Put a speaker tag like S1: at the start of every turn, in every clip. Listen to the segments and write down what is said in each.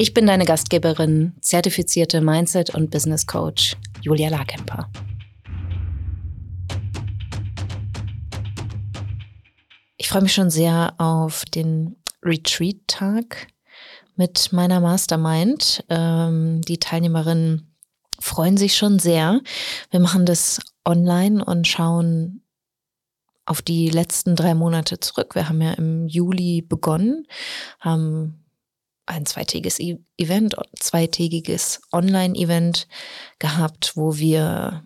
S1: Ich bin deine Gastgeberin, zertifizierte Mindset- und Business Coach Julia Larkemper. Ich freue mich schon sehr auf den Retreat-Tag mit meiner Mastermind. Ähm, die Teilnehmerinnen freuen sich schon sehr. Wir machen das online und schauen auf die letzten drei Monate zurück. Wir haben ja im Juli begonnen, haben ein zweitägiges e Event, zweitägiges Online-Event gehabt, wo wir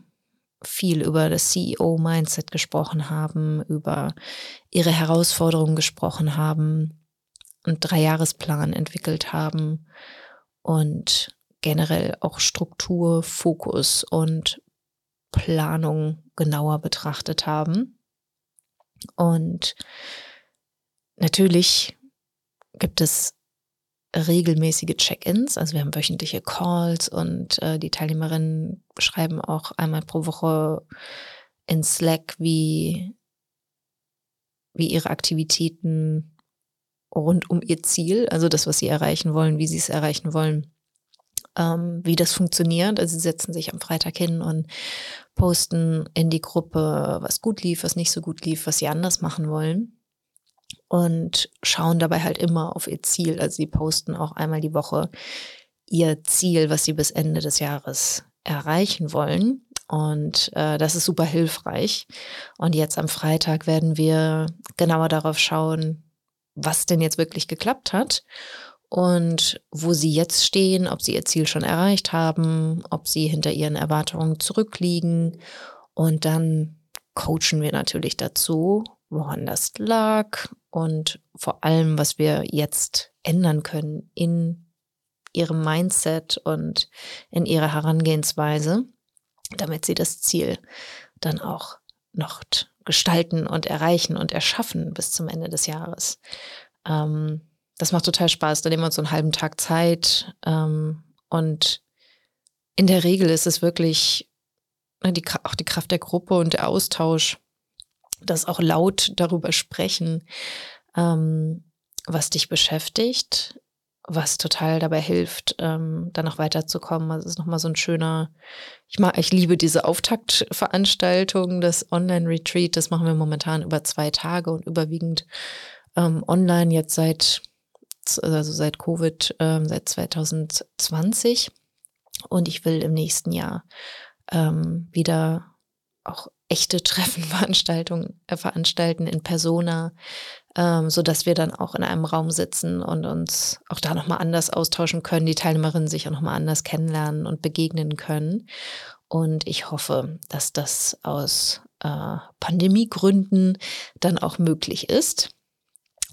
S1: viel über das CEO-Mindset gesprochen haben, über ihre Herausforderungen gesprochen haben, einen Dreijahresplan entwickelt haben und generell auch Struktur, Fokus und Planung genauer betrachtet haben. Und natürlich gibt es regelmäßige Check-ins. Also wir haben wöchentliche Calls und äh, die Teilnehmerinnen schreiben auch einmal pro Woche in Slack, wie, wie ihre Aktivitäten rund um ihr Ziel, also das, was sie erreichen wollen, wie sie es erreichen wollen, ähm, wie das funktioniert. Also sie setzen sich am Freitag hin und posten in die Gruppe, was gut lief, was nicht so gut lief, was sie anders machen wollen und schauen dabei halt immer auf ihr Ziel. Also sie posten auch einmal die Woche ihr Ziel, was sie bis Ende des Jahres erreichen wollen. Und äh, das ist super hilfreich. Und jetzt am Freitag werden wir genauer darauf schauen, was denn jetzt wirklich geklappt hat und wo sie jetzt stehen, ob sie ihr Ziel schon erreicht haben, ob sie hinter ihren Erwartungen zurückliegen. Und dann coachen wir natürlich dazu, woran das lag und vor allem, was wir jetzt ändern können in ihrem Mindset und in ihrer Herangehensweise, damit sie das Ziel dann auch noch gestalten und erreichen und erschaffen bis zum Ende des Jahres. Ähm, das macht total Spaß. Da nehmen wir uns so einen halben Tag Zeit. Ähm, und in der Regel ist es wirklich ne, die, auch die Kraft der Gruppe und der Austausch, das auch laut darüber sprechen, ähm, was dich beschäftigt, was total dabei hilft, ähm, dann noch weiterzukommen. Also es ist nochmal so ein schöner, ich mag, ich liebe diese Auftaktveranstaltung, das Online-Retreat, das machen wir momentan über zwei Tage und überwiegend ähm, online jetzt seit, also seit Covid, ähm, seit 2020. Und ich will im nächsten Jahr ähm, wieder auch echte Treffen, Veranstaltungen äh, veranstalten in Persona, ähm, so dass wir dann auch in einem Raum sitzen und uns auch da nochmal anders austauschen können, die Teilnehmerinnen sich auch nochmal anders kennenlernen und begegnen können. Und ich hoffe, dass das aus äh, Pandemiegründen dann auch möglich ist.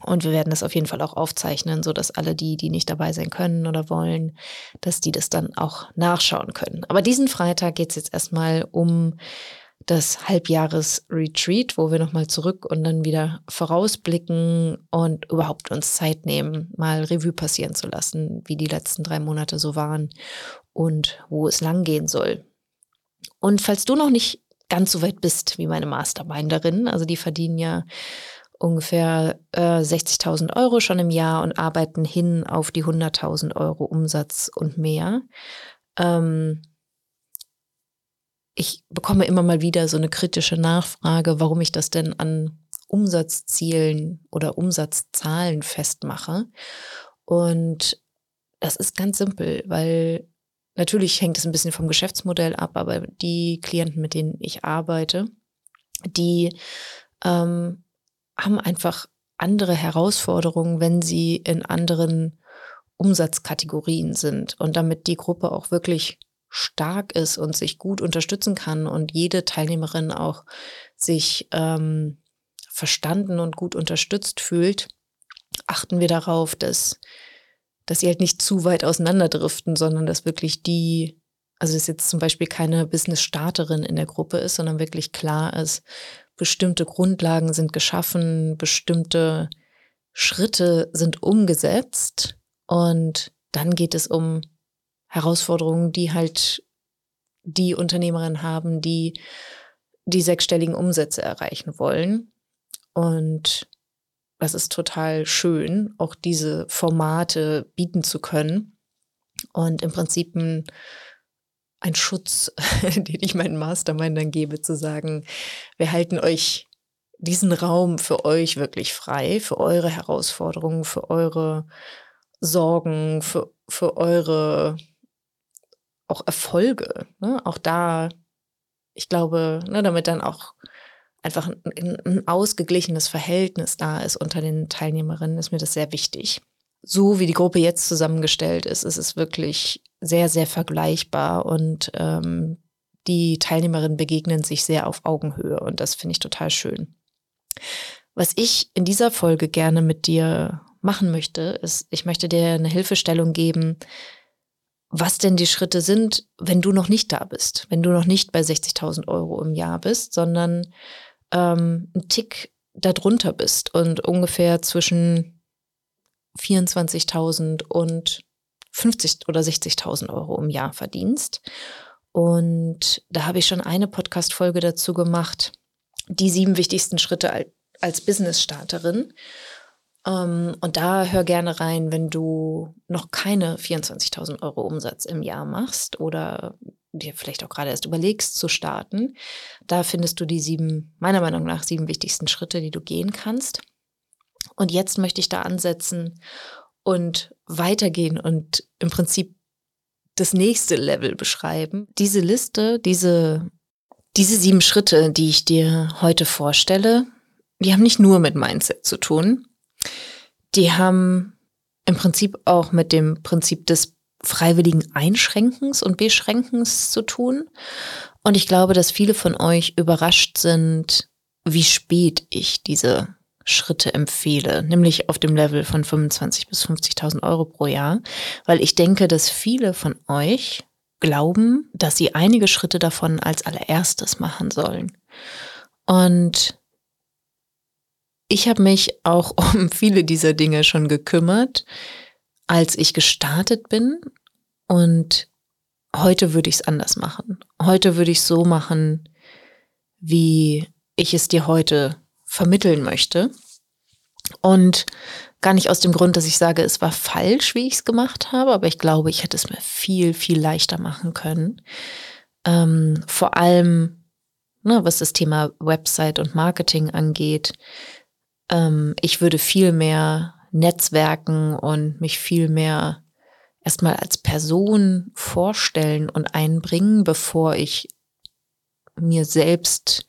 S1: Und wir werden das auf jeden Fall auch aufzeichnen, so dass alle die, die nicht dabei sein können oder wollen, dass die das dann auch nachschauen können. Aber diesen Freitag geht es jetzt erstmal um das Halbjahres-Retreat, wo wir nochmal zurück und dann wieder vorausblicken und überhaupt uns Zeit nehmen, mal Revue passieren zu lassen, wie die letzten drei Monate so waren und wo es langgehen soll. Und falls du noch nicht ganz so weit bist wie meine Masterminderin, also die verdienen ja ungefähr äh, 60.000 Euro schon im Jahr und arbeiten hin auf die 100.000 Euro Umsatz und mehr. Ähm, ich bekomme immer mal wieder so eine kritische Nachfrage, warum ich das denn an Umsatzzielen oder Umsatzzahlen festmache. Und das ist ganz simpel, weil natürlich hängt es ein bisschen vom Geschäftsmodell ab, aber die Klienten, mit denen ich arbeite, die ähm, haben einfach andere Herausforderungen, wenn sie in anderen Umsatzkategorien sind und damit die Gruppe auch wirklich stark ist und sich gut unterstützen kann und jede Teilnehmerin auch sich ähm, verstanden und gut unterstützt fühlt, achten wir darauf, dass dass sie halt nicht zu weit auseinanderdriften, sondern dass wirklich die, also dass jetzt zum Beispiel keine Business-Starterin in der Gruppe ist, sondern wirklich klar ist, bestimmte Grundlagen sind geschaffen, bestimmte Schritte sind umgesetzt und dann geht es um Herausforderungen, die halt die Unternehmerinnen haben, die die sechsstelligen Umsätze erreichen wollen. Und das ist total schön, auch diese Formate bieten zu können und im Prinzip ein, ein Schutz, den ich meinen Mastermindern gebe, zu sagen, wir halten euch diesen Raum für euch wirklich frei, für eure Herausforderungen, für eure Sorgen, für, für eure auch Erfolge. Ne? Auch da, ich glaube, ne, damit dann auch einfach ein, ein ausgeglichenes Verhältnis da ist unter den Teilnehmerinnen, ist mir das sehr wichtig. So wie die Gruppe jetzt zusammengestellt ist, ist es wirklich sehr, sehr vergleichbar und ähm, die Teilnehmerinnen begegnen sich sehr auf Augenhöhe und das finde ich total schön. Was ich in dieser Folge gerne mit dir machen möchte, ist, ich möchte dir eine Hilfestellung geben, was denn die Schritte sind, wenn du noch nicht da bist, wenn du noch nicht bei 60.000 Euro im Jahr bist, sondern ähm, ein Tick darunter bist und ungefähr zwischen 24.000 und 50 oder 60.000 Euro im Jahr verdienst. Und da habe ich schon eine Podcast-Folge dazu gemacht, die sieben wichtigsten Schritte als Business-Starterin. Um, und da hör gerne rein, wenn du noch keine 24.000 Euro Umsatz im Jahr machst oder dir vielleicht auch gerade erst überlegst zu starten. Da findest du die sieben, meiner Meinung nach, sieben wichtigsten Schritte, die du gehen kannst. Und jetzt möchte ich da ansetzen und weitergehen und im Prinzip das nächste Level beschreiben. Diese Liste, diese, diese sieben Schritte, die ich dir heute vorstelle, die haben nicht nur mit Mindset zu tun. Die haben im Prinzip auch mit dem Prinzip des freiwilligen Einschränkens und Beschränkens zu tun. Und ich glaube, dass viele von euch überrascht sind, wie spät ich diese Schritte empfehle, nämlich auf dem Level von 25 bis 50.000 Euro pro Jahr, weil ich denke, dass viele von euch glauben, dass sie einige Schritte davon als allererstes machen sollen. Und ich habe mich auch um viele dieser Dinge schon gekümmert, als ich gestartet bin. Und heute würde ich es anders machen. Heute würde ich es so machen, wie ich es dir heute vermitteln möchte. Und gar nicht aus dem Grund, dass ich sage, es war falsch, wie ich es gemacht habe, aber ich glaube, ich hätte es mir viel, viel leichter machen können. Ähm, vor allem, ne, was das Thema Website und Marketing angeht. Ähm, ich würde viel mehr Netzwerken und mich viel mehr erstmal als Person vorstellen und einbringen, bevor ich mir selbst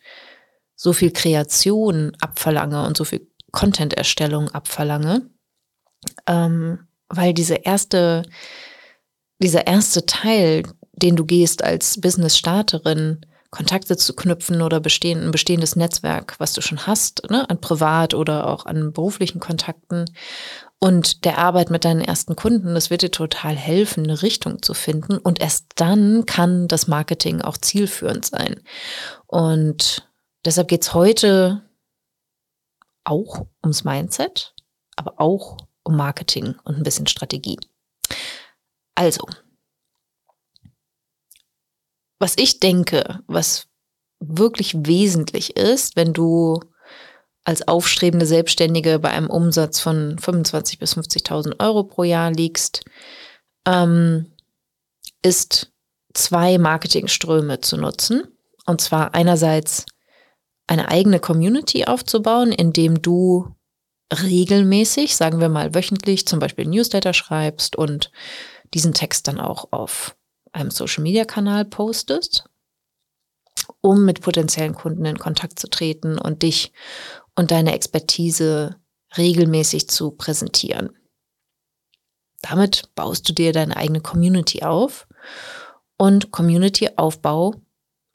S1: so viel Kreation abverlange und so viel Content-Erstellung abverlange. Ähm, weil diese erste, dieser erste Teil, den du gehst als Business-Starterin, Kontakte zu knüpfen oder bestehen, ein bestehendes Netzwerk, was du schon hast, ne, an privat oder auch an beruflichen Kontakten und der Arbeit mit deinen ersten Kunden, das wird dir total helfen, eine Richtung zu finden. Und erst dann kann das Marketing auch zielführend sein. Und deshalb geht's heute auch ums Mindset, aber auch um Marketing und ein bisschen Strategie. Also, was ich denke, was wirklich wesentlich ist, wenn du als aufstrebende Selbstständige bei einem Umsatz von 25.000 bis 50.000 Euro pro Jahr liegst, ähm, ist zwei Marketingströme zu nutzen. Und zwar einerseits eine eigene Community aufzubauen, indem du regelmäßig, sagen wir mal wöchentlich, zum Beispiel Newsletter schreibst und diesen Text dann auch auf einem Social-Media-Kanal postest, um mit potenziellen Kunden in Kontakt zu treten und dich und deine Expertise regelmäßig zu präsentieren. Damit baust du dir deine eigene Community auf und Community-Aufbau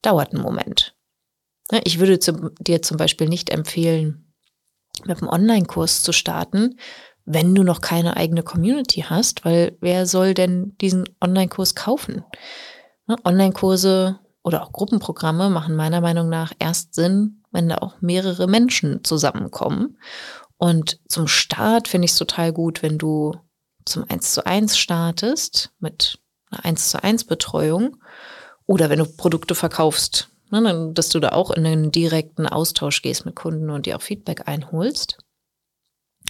S1: dauert einen Moment. Ich würde dir zum Beispiel nicht empfehlen, mit einem Online-Kurs zu starten, wenn du noch keine eigene Community hast, weil wer soll denn diesen Online-Kurs kaufen? Ne, Online-Kurse oder auch Gruppenprogramme machen meiner Meinung nach erst Sinn, wenn da auch mehrere Menschen zusammenkommen. Und zum Start finde ich es total gut, wenn du zum 1 zu 1 startest mit einer 1 zu 1 Betreuung oder wenn du Produkte verkaufst, ne, dass du da auch in einen direkten Austausch gehst mit Kunden und dir auch Feedback einholst.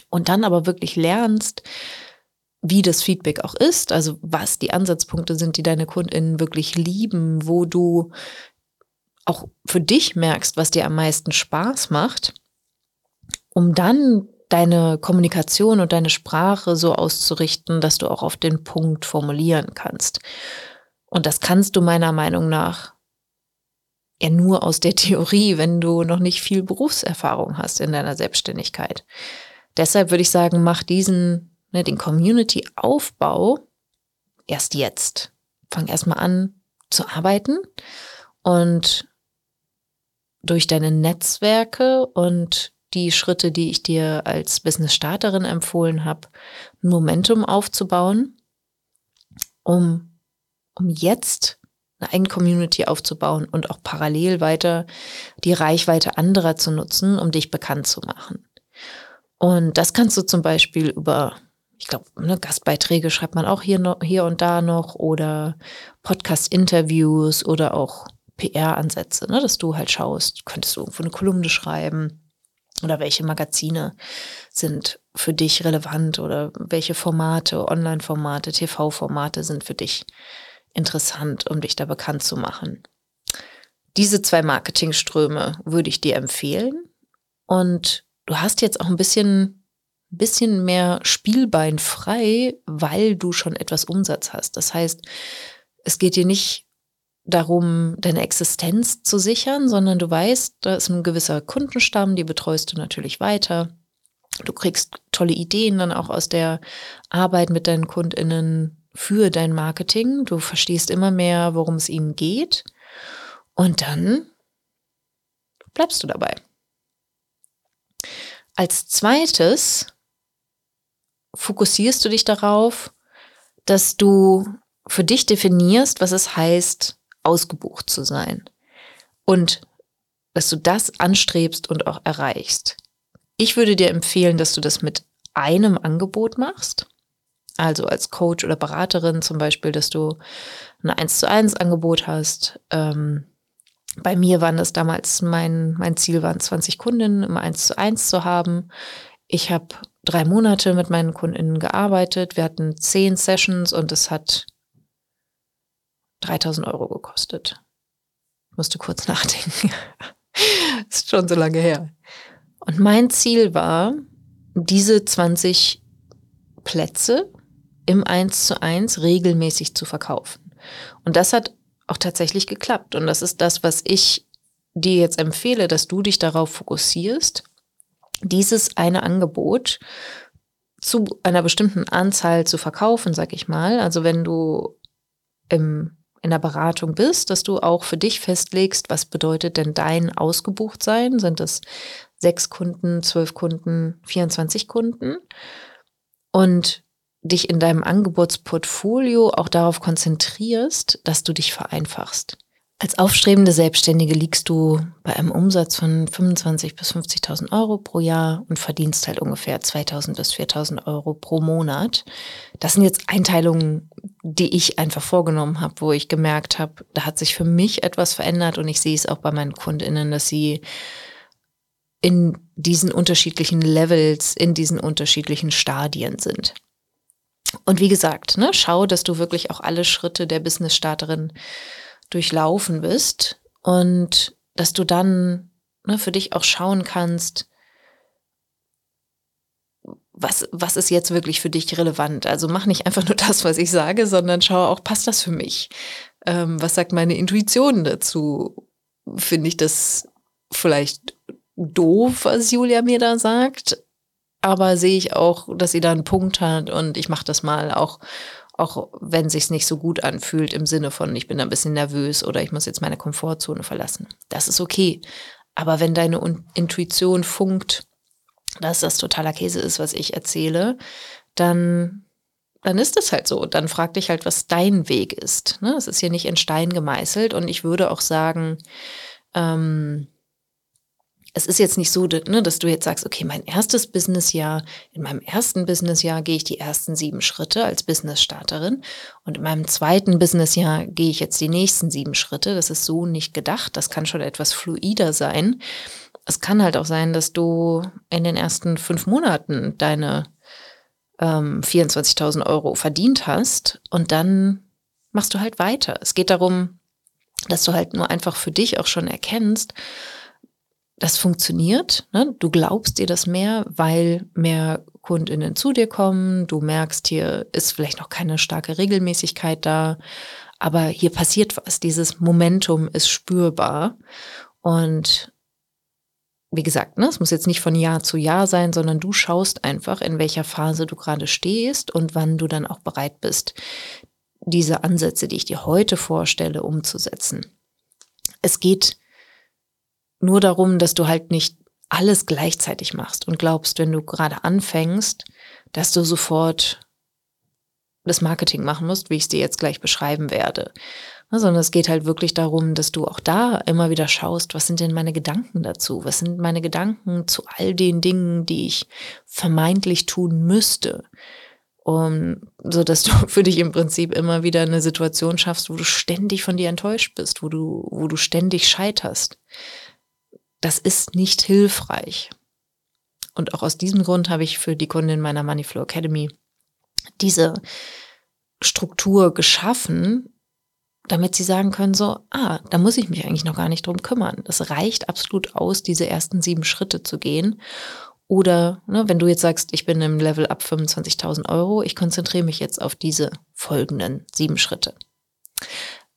S1: Und dann aber wirklich lernst, wie das Feedback auch ist, also was die Ansatzpunkte sind, die deine KundInnen wirklich lieben, wo du auch für dich merkst, was dir am meisten Spaß macht, um dann deine Kommunikation und deine Sprache so auszurichten, dass du auch auf den Punkt formulieren kannst. Und das kannst du meiner Meinung nach ja nur aus der Theorie, wenn du noch nicht viel Berufserfahrung hast in deiner Selbstständigkeit. Deshalb würde ich sagen, mach diesen, ne, den Community-Aufbau erst jetzt. Fang erstmal an zu arbeiten und durch deine Netzwerke und die Schritte, die ich dir als Business-Starterin empfohlen habe, ein Momentum aufzubauen, um, um jetzt eine eigene Community aufzubauen und auch parallel weiter die Reichweite anderer zu nutzen, um dich bekannt zu machen. Und das kannst du zum Beispiel über, ich glaube, ne, Gastbeiträge schreibt man auch hier, noch, hier und da noch oder Podcast-Interviews oder auch PR-Ansätze, ne, dass du halt schaust, könntest du irgendwo eine Kolumne schreiben oder welche Magazine sind für dich relevant oder welche Formate, Online-Formate, TV-Formate sind für dich interessant, um dich da bekannt zu machen. Diese zwei Marketingströme würde ich dir empfehlen und du hast jetzt auch ein bisschen bisschen mehr Spielbein frei, weil du schon etwas Umsatz hast. Das heißt, es geht dir nicht darum, deine Existenz zu sichern, sondern du weißt, da ist ein gewisser Kundenstamm, die betreust du natürlich weiter. Du kriegst tolle Ideen dann auch aus der Arbeit mit deinen KundInnen für dein Marketing. Du verstehst immer mehr, worum es ihnen geht. Und dann bleibst du dabei. Als zweites fokussierst du dich darauf, dass du für dich definierst, was es heißt, ausgebucht zu sein. Und dass du das anstrebst und auch erreichst. Ich würde dir empfehlen, dass du das mit einem Angebot machst. Also als Coach oder Beraterin zum Beispiel, dass du ein 1 zu 1 Angebot hast. Ähm, bei mir waren das damals, mein, mein Ziel waren 20 Kundinnen im 1 zu 1 zu haben. Ich habe drei Monate mit meinen Kundinnen gearbeitet. Wir hatten zehn Sessions und es hat 3000 Euro gekostet. Ich musste kurz nachdenken. ist schon so lange her. Und mein Ziel war, diese 20 Plätze im 1 zu 1 regelmäßig zu verkaufen. Und das hat auch tatsächlich geklappt. Und das ist das, was ich dir jetzt empfehle, dass du dich darauf fokussierst, dieses eine Angebot zu einer bestimmten Anzahl zu verkaufen, sag ich mal. Also wenn du im, in der Beratung bist, dass du auch für dich festlegst, was bedeutet denn dein ausgebucht sein? Sind es sechs Kunden, zwölf Kunden, 24 Kunden? Und dich in deinem Angebotsportfolio auch darauf konzentrierst, dass du dich vereinfachst. Als aufstrebende Selbstständige liegst du bei einem Umsatz von 25.000 bis 50.000 Euro pro Jahr und verdienst halt ungefähr 2.000 bis 4.000 Euro pro Monat. Das sind jetzt Einteilungen, die ich einfach vorgenommen habe, wo ich gemerkt habe, da hat sich für mich etwas verändert und ich sehe es auch bei meinen Kundinnen, dass sie in diesen unterschiedlichen Levels, in diesen unterschiedlichen Stadien sind. Und wie gesagt, ne, schau, dass du wirklich auch alle Schritte der Business-Starterin durchlaufen bist und dass du dann ne, für dich auch schauen kannst, was, was ist jetzt wirklich für dich relevant? Also mach nicht einfach nur das, was ich sage, sondern schau auch, passt das für mich? Ähm, was sagt meine Intuition dazu? Finde ich das vielleicht doof, was Julia mir da sagt? Aber sehe ich auch, dass sie da einen Punkt hat und ich mache das mal auch, auch wenn sich's nicht so gut anfühlt im Sinne von, ich bin ein bisschen nervös oder ich muss jetzt meine Komfortzone verlassen. Das ist okay. Aber wenn deine Intuition funkt, dass das totaler Käse ist, was ich erzähle, dann, dann ist es halt so. Dann frag dich halt, was dein Weg ist. Ne? Es ist hier nicht in Stein gemeißelt und ich würde auch sagen, ähm, es ist jetzt nicht so, ne, dass du jetzt sagst, okay, mein erstes Businessjahr, in meinem ersten Businessjahr gehe ich die ersten sieben Schritte als Business-Starterin und in meinem zweiten Businessjahr gehe ich jetzt die nächsten sieben Schritte. Das ist so nicht gedacht. Das kann schon etwas fluider sein. Es kann halt auch sein, dass du in den ersten fünf Monaten deine ähm, 24.000 Euro verdient hast und dann machst du halt weiter. Es geht darum, dass du halt nur einfach für dich auch schon erkennst, das funktioniert. Ne? Du glaubst dir das mehr, weil mehr Kundinnen zu dir kommen. Du merkst, hier ist vielleicht noch keine starke Regelmäßigkeit da, aber hier passiert was. Dieses Momentum ist spürbar. Und wie gesagt, ne, es muss jetzt nicht von Jahr zu Jahr sein, sondern du schaust einfach, in welcher Phase du gerade stehst und wann du dann auch bereit bist, diese Ansätze, die ich dir heute vorstelle, umzusetzen. Es geht nur darum, dass du halt nicht alles gleichzeitig machst und glaubst, wenn du gerade anfängst, dass du sofort das Marketing machen musst, wie ich es dir jetzt gleich beschreiben werde. Sondern es geht halt wirklich darum, dass du auch da immer wieder schaust, was sind denn meine Gedanken dazu? Was sind meine Gedanken zu all den Dingen, die ich vermeintlich tun müsste? Um, so dass du für dich im Prinzip immer wieder eine Situation schaffst, wo du ständig von dir enttäuscht bist, wo du, wo du ständig scheiterst das ist nicht hilfreich. Und auch aus diesem Grund habe ich für die Kundin meiner Moneyflow Academy diese Struktur geschaffen, damit sie sagen können, so, ah, da muss ich mich eigentlich noch gar nicht drum kümmern. Das reicht absolut aus, diese ersten sieben Schritte zu gehen. Oder ne, wenn du jetzt sagst, ich bin im Level ab 25.000 Euro, ich konzentriere mich jetzt auf diese folgenden sieben Schritte.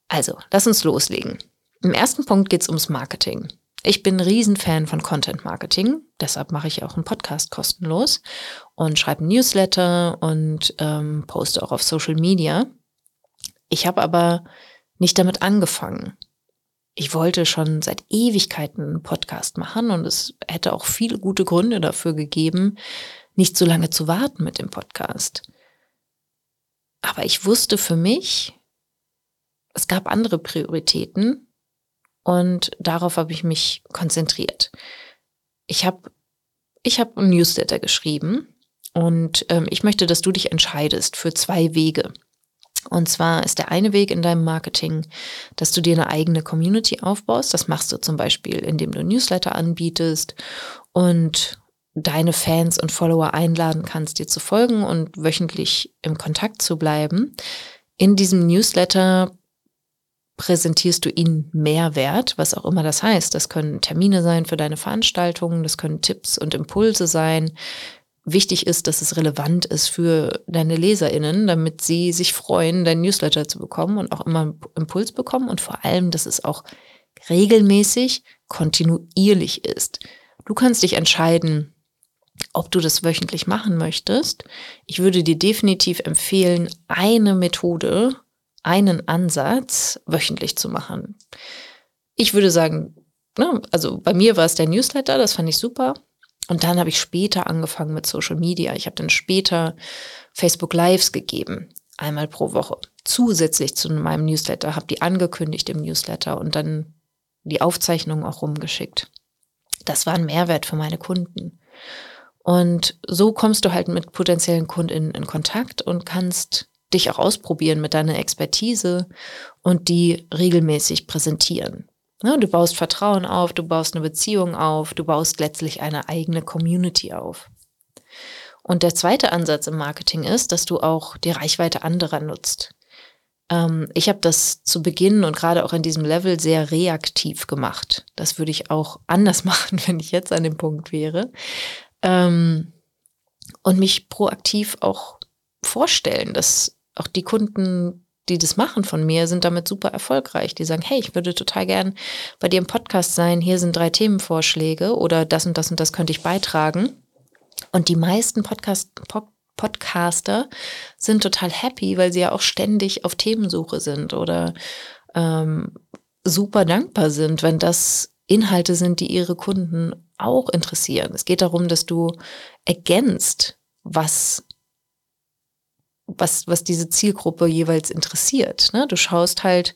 S1: Also, lass uns loslegen. Im ersten Punkt geht es ums Marketing. Ich bin ein Riesenfan von Content Marketing, deshalb mache ich auch einen Podcast kostenlos und schreibe ein Newsletter und ähm, poste auch auf Social Media. Ich habe aber nicht damit angefangen. Ich wollte schon seit Ewigkeiten einen Podcast machen und es hätte auch viele gute Gründe dafür gegeben, nicht so lange zu warten mit dem Podcast. Aber ich wusste für mich, es gab andere Prioritäten und darauf habe ich mich konzentriert. Ich habe ich hab ein Newsletter geschrieben und ähm, ich möchte, dass du dich entscheidest für zwei Wege. Und zwar ist der eine Weg in deinem Marketing, dass du dir eine eigene Community aufbaust. Das machst du zum Beispiel, indem du Newsletter anbietest und deine Fans und Follower einladen kannst, dir zu folgen und wöchentlich im Kontakt zu bleiben. In diesem Newsletter präsentierst du ihnen Mehrwert, was auch immer das heißt. Das können Termine sein für deine Veranstaltungen, das können Tipps und Impulse sein. Wichtig ist, dass es relevant ist für deine LeserInnen, damit sie sich freuen, dein Newsletter zu bekommen und auch immer einen Impuls bekommen und vor allem, dass es auch regelmäßig, kontinuierlich ist. Du kannst dich entscheiden, ob du das wöchentlich machen möchtest. Ich würde dir definitiv empfehlen, eine Methode einen Ansatz wöchentlich zu machen. Ich würde sagen, ne, also bei mir war es der Newsletter, das fand ich super. Und dann habe ich später angefangen mit Social Media. Ich habe dann später Facebook Lives gegeben, einmal pro Woche. Zusätzlich zu meinem Newsletter, habe die angekündigt im Newsletter und dann die Aufzeichnungen auch rumgeschickt. Das war ein Mehrwert für meine Kunden. Und so kommst du halt mit potenziellen Kunden in Kontakt und kannst dich auch ausprobieren mit deiner Expertise und die regelmäßig präsentieren. Ja, du baust Vertrauen auf, du baust eine Beziehung auf, du baust letztlich eine eigene Community auf. Und der zweite Ansatz im Marketing ist, dass du auch die Reichweite anderer nutzt. Ähm, ich habe das zu Beginn und gerade auch in diesem Level sehr reaktiv gemacht. Das würde ich auch anders machen, wenn ich jetzt an dem Punkt wäre. Ähm, und mich proaktiv auch vorstellen, dass auch die Kunden, die das machen von mir, sind damit super erfolgreich. Die sagen, hey, ich würde total gern bei dir im Podcast sein. Hier sind drei Themenvorschläge oder das und das und das könnte ich beitragen. Und die meisten Podcast, Podcaster sind total happy, weil sie ja auch ständig auf Themensuche sind oder ähm, super dankbar sind, wenn das Inhalte sind, die ihre Kunden auch interessieren. Es geht darum, dass du ergänzt, was was, was diese Zielgruppe jeweils interessiert. Ne? Du schaust halt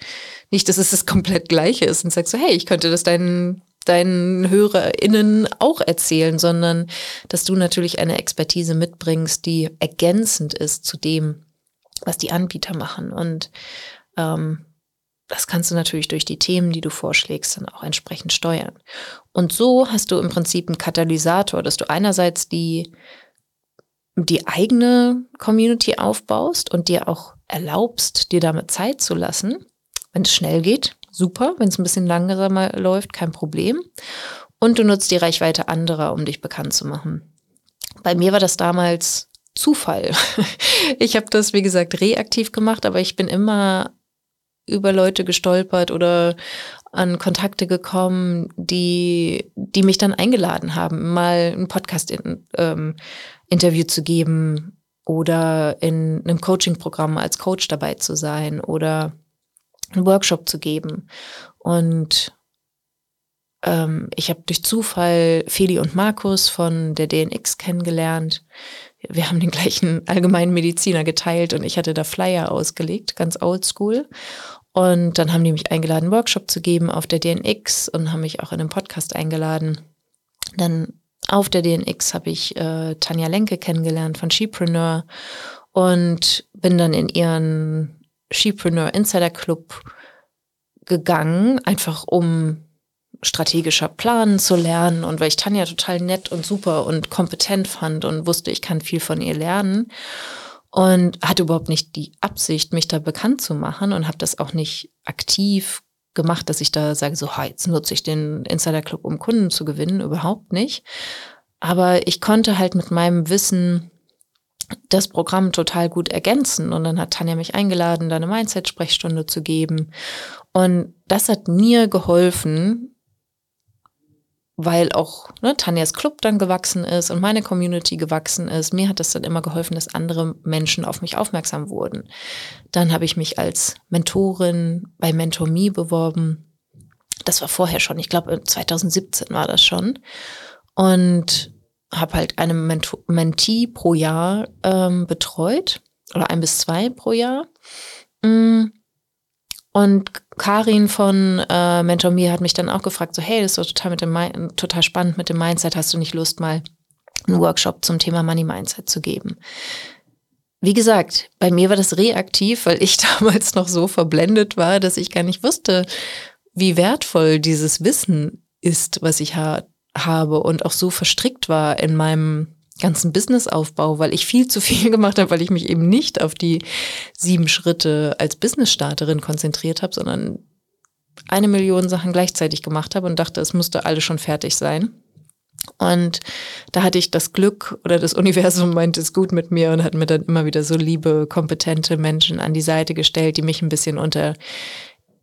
S1: nicht, dass es das komplett gleiche ist und sagst so, hey, ich könnte das deinen, deinen HörerInnen auch erzählen, sondern dass du natürlich eine Expertise mitbringst, die ergänzend ist zu dem, was die Anbieter machen. Und ähm, das kannst du natürlich durch die Themen, die du vorschlägst, dann auch entsprechend steuern. Und so hast du im Prinzip einen Katalysator, dass du einerseits die, die eigene Community aufbaust und dir auch erlaubst, dir damit Zeit zu lassen. Wenn es schnell geht, super. Wenn es ein bisschen langsamer läuft, kein Problem. Und du nutzt die Reichweite anderer, um dich bekannt zu machen. Bei mir war das damals Zufall. Ich habe das, wie gesagt, reaktiv gemacht, aber ich bin immer über Leute gestolpert oder an Kontakte gekommen, die, die mich dann eingeladen haben, mal ein Podcast-Interview ähm, zu geben oder in einem Coaching-Programm als Coach dabei zu sein oder einen Workshop zu geben. Und ähm, ich habe durch Zufall Feli und Markus von der DNX kennengelernt. Wir haben den gleichen allgemeinen Mediziner geteilt und ich hatte da Flyer ausgelegt, ganz oldschool. Und dann haben die mich eingeladen, einen Workshop zu geben auf der DNX und haben mich auch in einen Podcast eingeladen. Dann auf der DNX habe ich äh, Tanja Lenke kennengelernt von Shepreneur und bin dann in ihren Shepreneur Insider Club gegangen, einfach um strategischer Planen zu lernen und weil ich Tanja total nett und super und kompetent fand und wusste, ich kann viel von ihr lernen und hatte überhaupt nicht die Absicht, mich da bekannt zu machen und habe das auch nicht aktiv gemacht, dass ich da sage, so, jetzt nutze ich den Insider Club, um Kunden zu gewinnen, überhaupt nicht. Aber ich konnte halt mit meinem Wissen das Programm total gut ergänzen. Und dann hat Tanja mich eingeladen, da eine Mindset-Sprechstunde zu geben. Und das hat mir geholfen, weil auch ne, Tanjas Club dann gewachsen ist und meine Community gewachsen ist. Mir hat das dann immer geholfen, dass andere Menschen auf mich aufmerksam wurden. Dann habe ich mich als Mentorin bei MentorMe beworben. Das war vorher schon, ich glaube 2017 war das schon. Und habe halt eine Mento Mentee pro Jahr ähm, betreut oder ein bis zwei pro Jahr. Mm. Und Karin von äh, Mentor Me hat mich dann auch gefragt, so hey, das ist total, mit dem total spannend mit dem Mindset, hast du nicht Lust, mal einen Workshop zum Thema Money Mindset zu geben? Wie gesagt, bei mir war das reaktiv, weil ich damals noch so verblendet war, dass ich gar nicht wusste, wie wertvoll dieses Wissen ist, was ich ha habe und auch so verstrickt war in meinem ganzen Businessaufbau, weil ich viel zu viel gemacht habe, weil ich mich eben nicht auf die sieben Schritte als Business-Starterin konzentriert habe, sondern eine Million Sachen gleichzeitig gemacht habe und dachte, es musste alles schon fertig sein. Und da hatte ich das Glück oder das Universum meinte es gut mit mir und hat mir dann immer wieder so liebe, kompetente Menschen an die Seite gestellt, die mich ein bisschen unter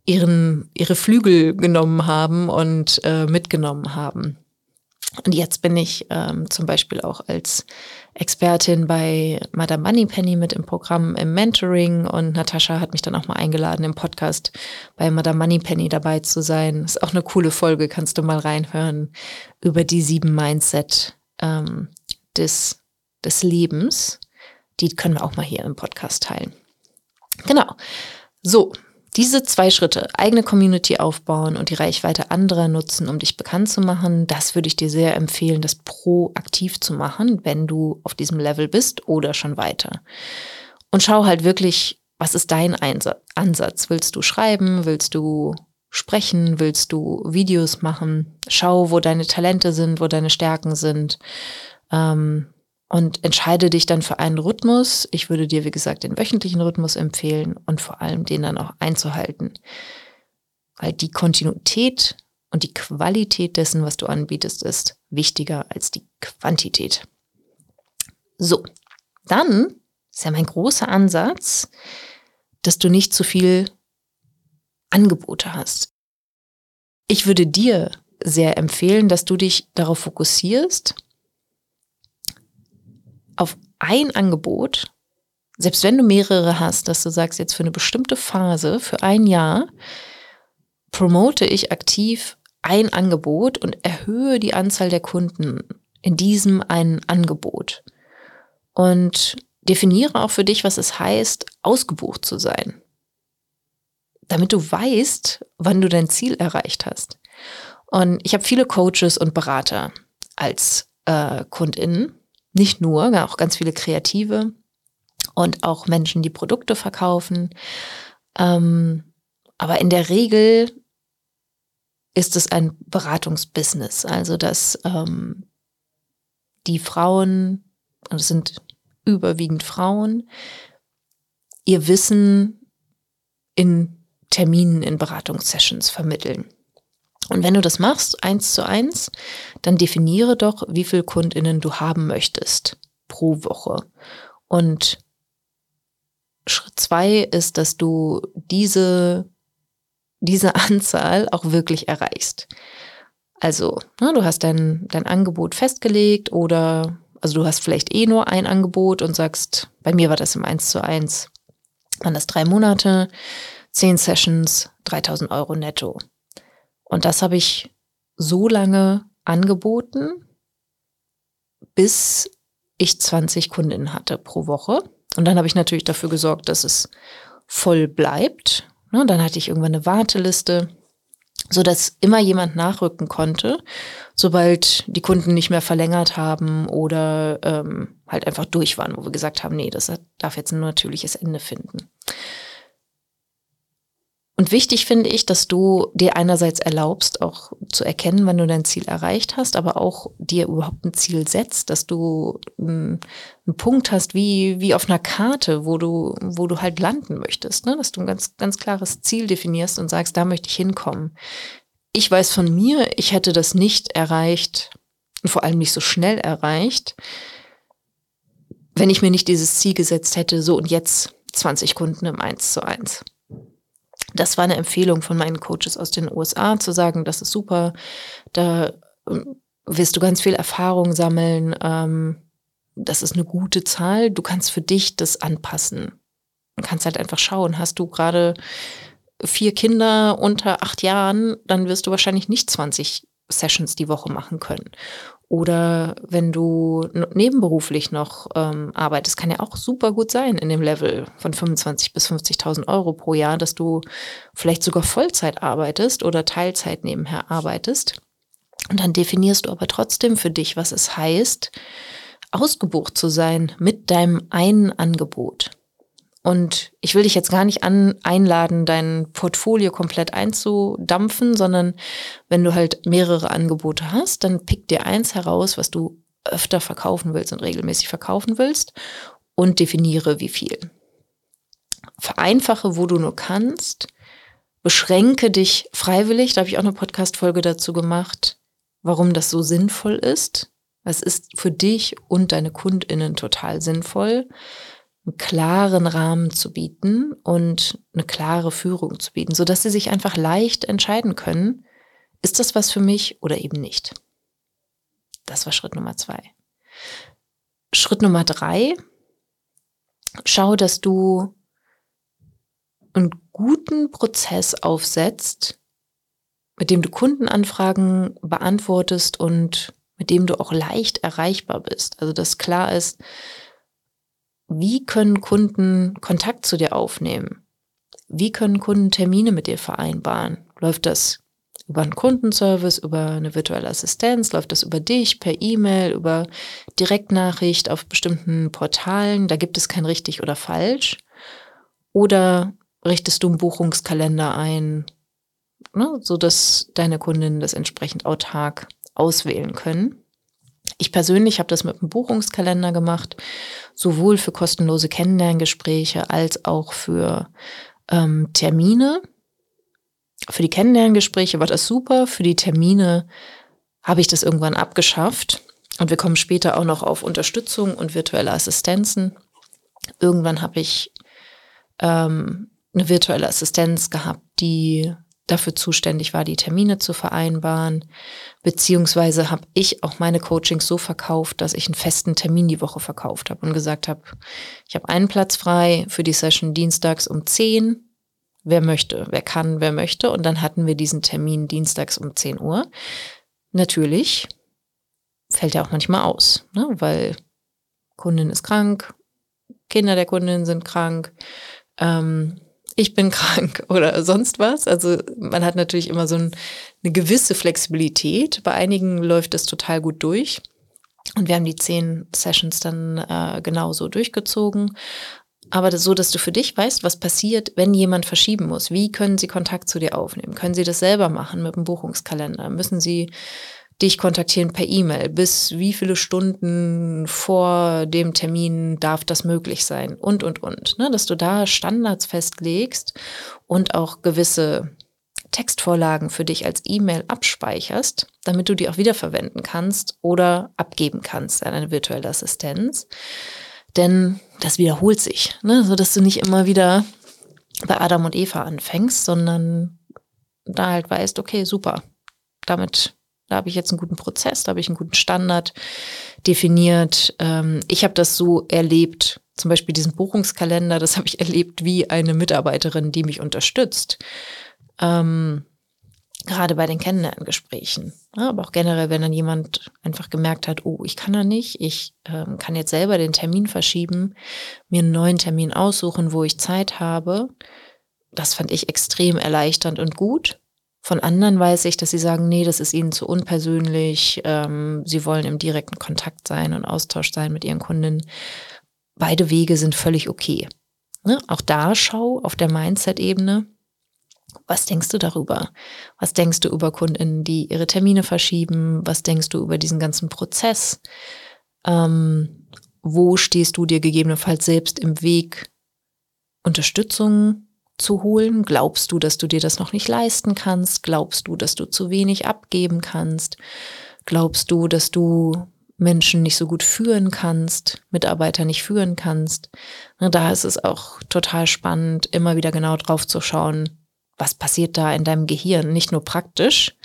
S1: ihren, ihre Flügel genommen haben und äh, mitgenommen haben. Und jetzt bin ich ähm, zum Beispiel auch als Expertin bei Madame Moneypenny mit im Programm im Mentoring und Natascha hat mich dann auch mal eingeladen, im Podcast bei Madame Moneypenny dabei zu sein. Ist auch eine coole Folge, kannst du mal reinhören über die sieben Mindset ähm, des, des Lebens. Die können wir auch mal hier im Podcast teilen. Genau. So, diese zwei Schritte, eigene Community aufbauen und die Reichweite anderer nutzen, um dich bekannt zu machen, das würde ich dir sehr empfehlen, das proaktiv zu machen, wenn du auf diesem Level bist oder schon weiter. Und schau halt wirklich, was ist dein Ansatz? Willst du schreiben? Willst du sprechen? Willst du Videos machen? Schau, wo deine Talente sind, wo deine Stärken sind. Ähm, und entscheide dich dann für einen Rhythmus. Ich würde dir, wie gesagt, den wöchentlichen Rhythmus empfehlen und vor allem den dann auch einzuhalten. Weil die Kontinuität und die Qualität dessen, was du anbietest, ist wichtiger als die Quantität. So, dann ist ja mein großer Ansatz, dass du nicht zu viel Angebote hast. Ich würde dir sehr empfehlen, dass du dich darauf fokussierst, auf ein Angebot, selbst wenn du mehrere hast, dass du sagst, jetzt für eine bestimmte Phase, für ein Jahr, promote ich aktiv ein Angebot und erhöhe die Anzahl der Kunden in diesem einen Angebot. Und definiere auch für dich, was es heißt, ausgebucht zu sein. Damit du weißt, wann du dein Ziel erreicht hast. Und ich habe viele Coaches und Berater als äh, KundInnen. Nicht nur, auch ganz viele Kreative und auch Menschen, die Produkte verkaufen. Ähm, aber in der Regel ist es ein Beratungsbusiness. Also, dass ähm, die Frauen, und es sind überwiegend Frauen, ihr Wissen in Terminen, in Beratungssessions vermitteln. Und wenn du das machst, eins zu eins, dann definiere doch, wie viel KundInnen du haben möchtest pro Woche. Und Schritt zwei ist, dass du diese, diese Anzahl auch wirklich erreichst. Also, ne, du hast dein, dein Angebot festgelegt oder, also du hast vielleicht eh nur ein Angebot und sagst, bei mir war das im 1 zu 1, waren das drei Monate, zehn Sessions, 3000 Euro netto. Und das habe ich so lange angeboten, bis ich 20 Kundinnen hatte pro Woche. Und dann habe ich natürlich dafür gesorgt, dass es voll bleibt. Ne, dann hatte ich irgendwann eine Warteliste, so dass immer jemand nachrücken konnte, sobald die Kunden nicht mehr verlängert haben oder ähm, halt einfach durch waren, wo wir gesagt haben, nee, das darf jetzt ein natürliches Ende finden. Und wichtig finde ich, dass du dir einerseits erlaubst, auch zu erkennen, wann du dein Ziel erreicht hast, aber auch dir überhaupt ein Ziel setzt, dass du einen, einen Punkt hast, wie, wie auf einer Karte, wo du, wo du halt landen möchtest, ne? dass du ein ganz, ganz klares Ziel definierst und sagst, da möchte ich hinkommen. Ich weiß von mir, ich hätte das nicht erreicht vor allem nicht so schnell erreicht, wenn ich mir nicht dieses Ziel gesetzt hätte, so und jetzt 20 Kunden im 1 zu 1. Das war eine Empfehlung von meinen Coaches aus den USA, zu sagen, das ist super, da ähm, wirst du ganz viel Erfahrung sammeln, ähm, das ist eine gute Zahl, du kannst für dich das anpassen. Du kannst halt einfach schauen, hast du gerade vier Kinder unter acht Jahren, dann wirst du wahrscheinlich nicht 20 Sessions die Woche machen können. Oder wenn du nebenberuflich noch ähm, arbeitest, kann ja auch super gut sein in dem Level von 25 bis 50.000 Euro pro Jahr, dass du vielleicht sogar Vollzeit arbeitest oder Teilzeit nebenher arbeitest. Und dann definierst du aber trotzdem für dich, was es heißt, ausgebucht zu sein mit deinem einen Angebot. Und ich will dich jetzt gar nicht an, einladen, dein Portfolio komplett einzudampfen, sondern wenn du halt mehrere Angebote hast, dann pick dir eins heraus, was du öfter verkaufen willst und regelmäßig verkaufen willst und definiere wie viel. Vereinfache, wo du nur kannst. Beschränke dich freiwillig. Da habe ich auch eine Podcast-Folge dazu gemacht, warum das so sinnvoll ist. Es ist für dich und deine KundInnen total sinnvoll einen klaren Rahmen zu bieten und eine klare Führung zu bieten, sodass sie sich einfach leicht entscheiden können, ist das was für mich oder eben nicht. Das war Schritt Nummer zwei. Schritt Nummer drei, schau, dass du einen guten Prozess aufsetzt, mit dem du Kundenanfragen beantwortest und mit dem du auch leicht erreichbar bist. Also dass klar ist, wie können Kunden Kontakt zu dir aufnehmen? Wie können Kunden Termine mit dir vereinbaren? Läuft das über einen Kundenservice, über eine virtuelle Assistenz? Läuft das über dich, per E-Mail, über Direktnachricht auf bestimmten Portalen? Da gibt es kein richtig oder falsch. Oder richtest du einen Buchungskalender ein, ne, so dass deine Kundinnen das entsprechend autark auswählen können? Ich persönlich habe das mit einem Buchungskalender gemacht, sowohl für kostenlose Kennenlerngespräche als auch für ähm, Termine. Für die Kennenlerngespräche war das super, für die Termine habe ich das irgendwann abgeschafft. Und wir kommen später auch noch auf Unterstützung und virtuelle Assistenzen. Irgendwann habe ich ähm, eine virtuelle Assistenz gehabt, die dafür zuständig war, die Termine zu vereinbaren. Beziehungsweise habe ich auch meine Coachings so verkauft, dass ich einen festen Termin die Woche verkauft habe und gesagt habe, ich habe einen Platz frei für die Session dienstags um 10. wer möchte, wer kann, wer möchte. Und dann hatten wir diesen Termin dienstags um 10 Uhr. Natürlich fällt er auch manchmal aus, ne? weil Kundin ist krank, Kinder der Kundin sind krank, ähm, ich bin krank oder sonst was. Also man hat natürlich immer so ein, eine gewisse Flexibilität. Bei einigen läuft es total gut durch. Und wir haben die zehn Sessions dann äh, genauso durchgezogen. Aber so, dass du für dich weißt, was passiert, wenn jemand verschieben muss. Wie können sie Kontakt zu dir aufnehmen? Können sie das selber machen mit dem Buchungskalender? Müssen sie dich kontaktieren per E-Mail? Bis wie viele Stunden vor dem Termin darf das möglich sein? Und, und, und. Ne? Dass du da Standards festlegst und auch gewisse Textvorlagen für dich als E-Mail abspeicherst, damit du die auch wiederverwenden kannst oder abgeben kannst an eine virtuelle Assistenz. Denn das wiederholt sich, ne? sodass du nicht immer wieder bei Adam und Eva anfängst, sondern da halt weißt, okay, super, damit da habe ich jetzt einen guten Prozess, da habe ich einen guten Standard definiert. Ähm, ich habe das so erlebt, zum Beispiel diesen Buchungskalender, das habe ich erlebt wie eine Mitarbeiterin, die mich unterstützt. Ähm, gerade bei den Kennenlerngesprächen. Ja, aber auch generell, wenn dann jemand einfach gemerkt hat, oh, ich kann da nicht, ich ähm, kann jetzt selber den Termin verschieben, mir einen neuen Termin aussuchen, wo ich Zeit habe. Das fand ich extrem erleichternd und gut. Von anderen weiß ich, dass sie sagen, nee, das ist ihnen zu unpersönlich. Ähm, sie wollen im direkten Kontakt sein und Austausch sein mit ihren Kundinnen. Beide Wege sind völlig okay. Ne? Auch da schau auf der Mindset-Ebene. Was denkst du darüber? Was denkst du über Kundinnen, die ihre Termine verschieben? Was denkst du über diesen ganzen Prozess? Ähm, wo stehst du dir gegebenenfalls selbst im Weg, Unterstützung zu holen? Glaubst du, dass du dir das noch nicht leisten kannst? Glaubst du, dass du zu wenig abgeben kannst? Glaubst du, dass du Menschen nicht so gut führen kannst, Mitarbeiter nicht führen kannst? Da ist es auch total spannend, immer wieder genau drauf zu schauen, was passiert da in deinem Gehirn? Nicht nur praktisch.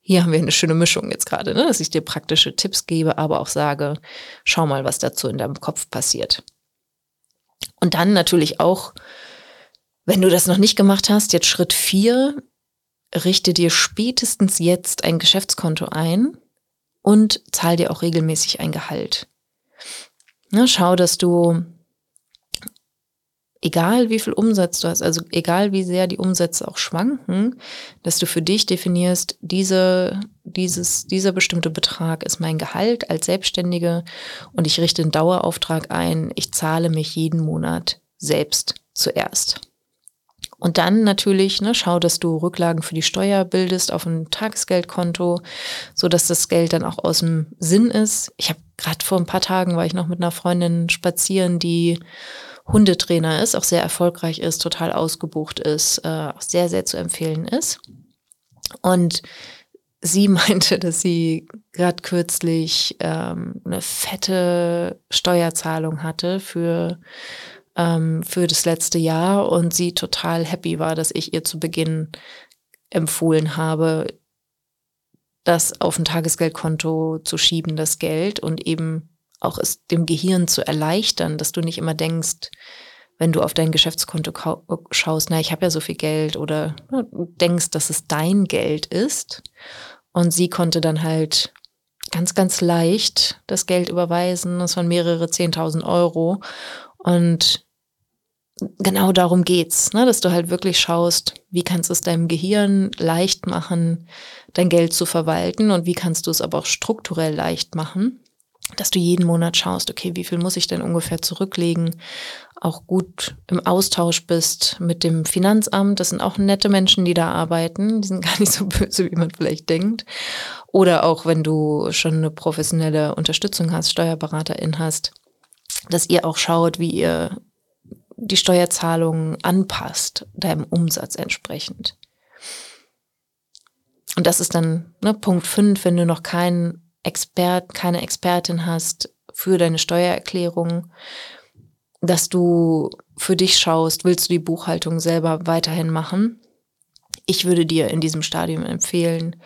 S1: Hier haben wir eine schöne Mischung jetzt gerade, ne? dass ich dir praktische Tipps gebe, aber auch sage, schau mal, was dazu in deinem Kopf passiert. Und dann natürlich auch wenn du das noch nicht gemacht hast, jetzt Schritt vier, richte dir spätestens jetzt ein Geschäftskonto ein und zahl dir auch regelmäßig ein Gehalt. Na, schau, dass du, egal wie viel Umsatz du hast, also egal wie sehr die Umsätze auch schwanken, dass du für dich definierst, diese, dieses, dieser bestimmte Betrag ist mein Gehalt als Selbstständige und ich richte einen Dauerauftrag ein, ich zahle mich jeden Monat selbst zuerst. Und dann natürlich, ne, schau, dass du Rücklagen für die Steuer bildest auf ein Tagesgeldkonto, so dass das Geld dann auch aus dem Sinn ist. Ich habe gerade vor ein paar Tagen war ich noch mit einer Freundin spazieren, die Hundetrainer ist, auch sehr erfolgreich ist, total ausgebucht ist, äh, auch sehr, sehr zu empfehlen ist. Und sie meinte, dass sie gerade kürzlich ähm, eine fette Steuerzahlung hatte für ähm, für das letzte Jahr und sie total happy war, dass ich ihr zu Beginn empfohlen habe, das auf ein Tagesgeldkonto zu schieben, das Geld und eben auch es dem Gehirn zu erleichtern, dass du nicht immer denkst, wenn du auf dein Geschäftskonto schaust, na, ich habe ja so viel Geld oder na, denkst, dass es dein Geld ist. Und sie konnte dann halt ganz, ganz leicht das Geld überweisen. Das waren mehrere 10.000 Euro. Und genau darum geht's, ne? dass du halt wirklich schaust, wie kannst du es deinem Gehirn leicht machen, dein Geld zu verwalten und wie kannst du es aber auch strukturell leicht machen, dass du jeden Monat schaust, okay, wie viel muss ich denn ungefähr zurücklegen, auch gut im Austausch bist mit dem Finanzamt. Das sind auch nette Menschen, die da arbeiten. Die sind gar nicht so böse, wie man vielleicht denkt. Oder auch wenn du schon eine professionelle Unterstützung hast, Steuerberaterin hast, dass ihr auch schaut, wie ihr die Steuerzahlungen anpasst, deinem Umsatz entsprechend. Und das ist dann ne, Punkt 5, wenn du noch keinen Expert, keine Expertin hast für deine Steuererklärung, dass du für dich schaust, willst du die Buchhaltung selber weiterhin machen? Ich würde dir in diesem Stadium empfehlen,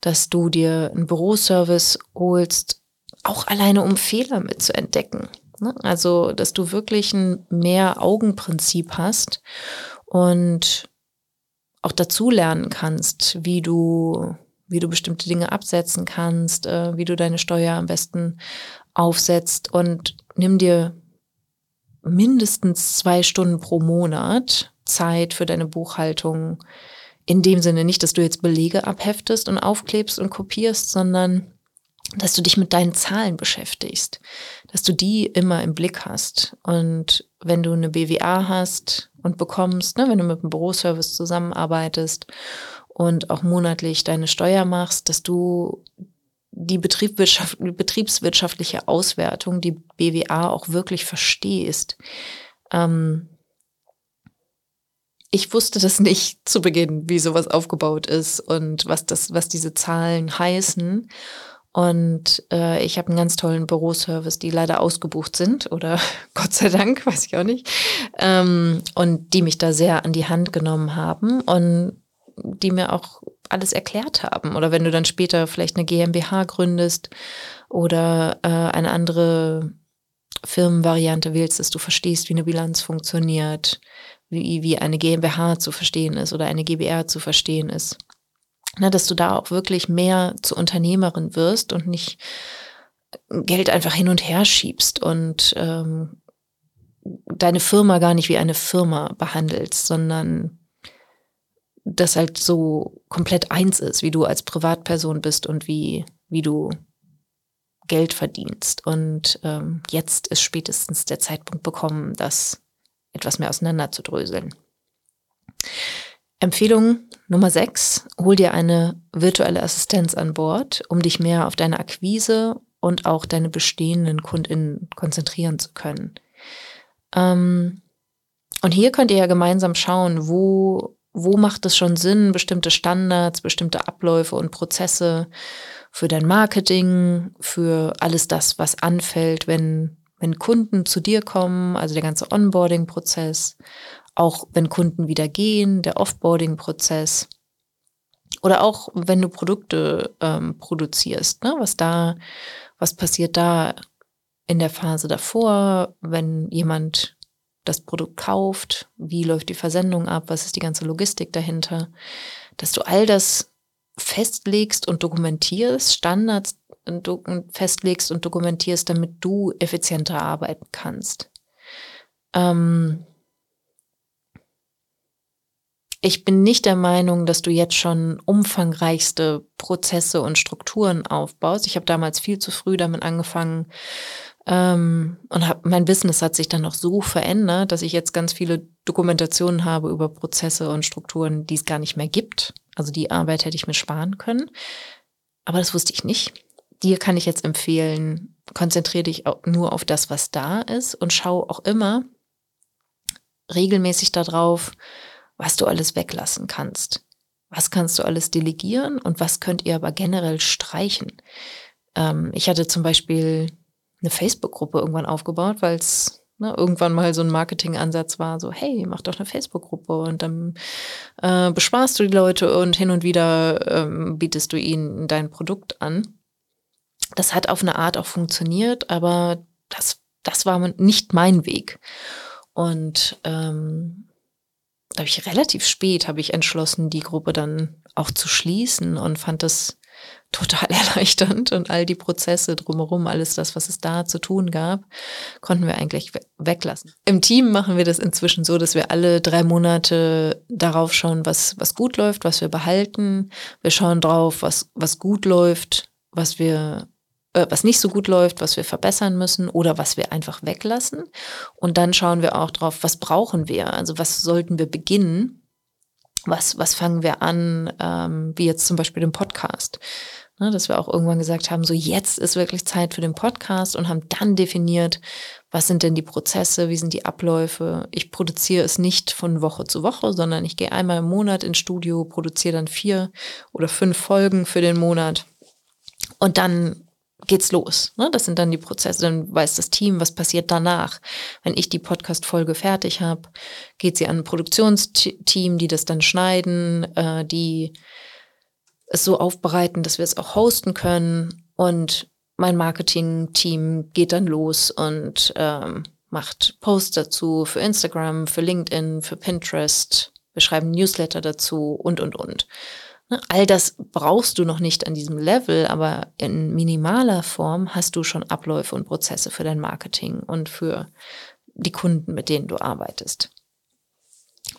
S1: dass du dir einen Büroservice holst, auch alleine um Fehler mit zu entdecken. Ne? Also, dass du wirklich ein Mehr-Augen-Prinzip hast und auch dazu lernen kannst, wie du, wie du bestimmte Dinge absetzen kannst, äh, wie du deine Steuer am besten aufsetzt und nimm dir mindestens zwei Stunden pro Monat Zeit für deine Buchhaltung. In dem Sinne nicht, dass du jetzt Belege abheftest und aufklebst und kopierst, sondern dass du dich mit deinen Zahlen beschäftigst, dass du die immer im Blick hast. Und wenn du eine BWA hast und bekommst, ne, wenn du mit einem Büroservice zusammenarbeitest und auch monatlich deine Steuer machst, dass du die Betriebswirtschaft, betriebswirtschaftliche Auswertung, die BWA auch wirklich verstehst. Ähm, ich wusste das nicht zu Beginn, wie sowas aufgebaut ist und was das, was diese Zahlen heißen. Und äh, ich habe einen ganz tollen Büroservice, die leider ausgebucht sind oder Gott sei Dank, weiß ich auch nicht. Ähm, und die mich da sehr an die Hand genommen haben und die mir auch alles erklärt haben. Oder wenn du dann später vielleicht eine GmbH gründest oder äh, eine andere Firmenvariante wählst, dass du verstehst, wie eine Bilanz funktioniert, wie, wie eine GmbH zu verstehen ist oder eine GbR zu verstehen ist. Na, dass du da auch wirklich mehr zur Unternehmerin wirst und nicht Geld einfach hin und her schiebst und ähm, deine Firma gar nicht wie eine Firma behandelst, sondern das halt so komplett eins ist, wie du als Privatperson bist und wie, wie du Geld verdienst. Und ähm, jetzt ist spätestens der Zeitpunkt bekommen, das etwas mehr auseinanderzudröseln. Empfehlung Nummer 6, hol dir eine virtuelle Assistenz an Bord, um dich mehr auf deine Akquise und auch deine bestehenden KundInnen konzentrieren zu können. Ähm, und hier könnt ihr ja gemeinsam schauen, wo wo macht es schon Sinn, bestimmte Standards, bestimmte Abläufe und Prozesse für dein Marketing, für alles das, was anfällt, wenn, wenn Kunden zu dir kommen, also der ganze Onboarding-Prozess, auch wenn Kunden wieder gehen, der Offboarding-Prozess oder auch wenn du Produkte ähm, produzierst, ne? was da, was passiert da in der Phase davor, wenn jemand das Produkt kauft, wie läuft die Versendung ab, was ist die ganze Logistik dahinter, dass du all das festlegst und dokumentierst, Standards festlegst und dokumentierst, damit du effizienter arbeiten kannst. Ähm ich bin nicht der Meinung, dass du jetzt schon umfangreichste Prozesse und Strukturen aufbaust. Ich habe damals viel zu früh damit angefangen, ähm, und hab, mein Business hat sich dann noch so verändert, dass ich jetzt ganz viele Dokumentationen habe über Prozesse und Strukturen, die es gar nicht mehr gibt. Also die Arbeit hätte ich mir sparen können. Aber das wusste ich nicht. Dir kann ich jetzt empfehlen, konzentriere dich nur auf das, was da ist und schau auch immer regelmäßig darauf, was du alles weglassen kannst. Was kannst du alles delegieren und was könnt ihr aber generell streichen? Ähm, ich hatte zum Beispiel eine Facebook-Gruppe irgendwann aufgebaut, weil es ne, irgendwann mal so ein Marketing-Ansatz war, so, hey, mach doch eine Facebook-Gruppe und dann äh, besparst du die Leute und hin und wieder ähm, bietest du ihnen dein Produkt an. Das hat auf eine Art auch funktioniert, aber das, das war nicht mein Weg. Und ähm, da habe ich relativ spät habe ich entschlossen, die Gruppe dann auch zu schließen und fand das total erleichternd und all die Prozesse drumherum, alles das, was es da zu tun gab, konnten wir eigentlich weglassen. Im Team machen wir das inzwischen so, dass wir alle drei Monate darauf schauen, was, was gut läuft, was wir behalten. Wir schauen drauf, was, was gut läuft, was wir was nicht so gut läuft, was wir verbessern müssen oder was wir einfach weglassen. Und dann schauen wir auch drauf, was brauchen wir? Also was sollten wir beginnen? Was, was fangen wir an, ähm, wie jetzt zum Beispiel den Podcast? Ne, dass wir auch irgendwann gesagt haben, so jetzt ist wirklich Zeit für den Podcast und haben dann definiert, was sind denn die Prozesse, wie sind die Abläufe. Ich produziere es nicht von Woche zu Woche, sondern ich gehe einmal im Monat ins Studio, produziere dann vier oder fünf Folgen für den Monat und dann geht's los. Ne? Das sind dann die Prozesse, dann weiß das Team, was passiert danach. Wenn ich die Podcast-Folge fertig habe, geht sie an ein Produktionsteam, die das dann schneiden, äh, die es so aufbereiten, dass wir es auch hosten können. Und mein Marketing-Team geht dann los und ähm, macht Posts dazu für Instagram, für LinkedIn, für Pinterest, Wir schreiben Newsletter dazu und, und, und. Ne, all das brauchst du noch nicht an diesem Level, aber in minimaler Form hast du schon Abläufe und Prozesse für dein Marketing und für die Kunden, mit denen du arbeitest.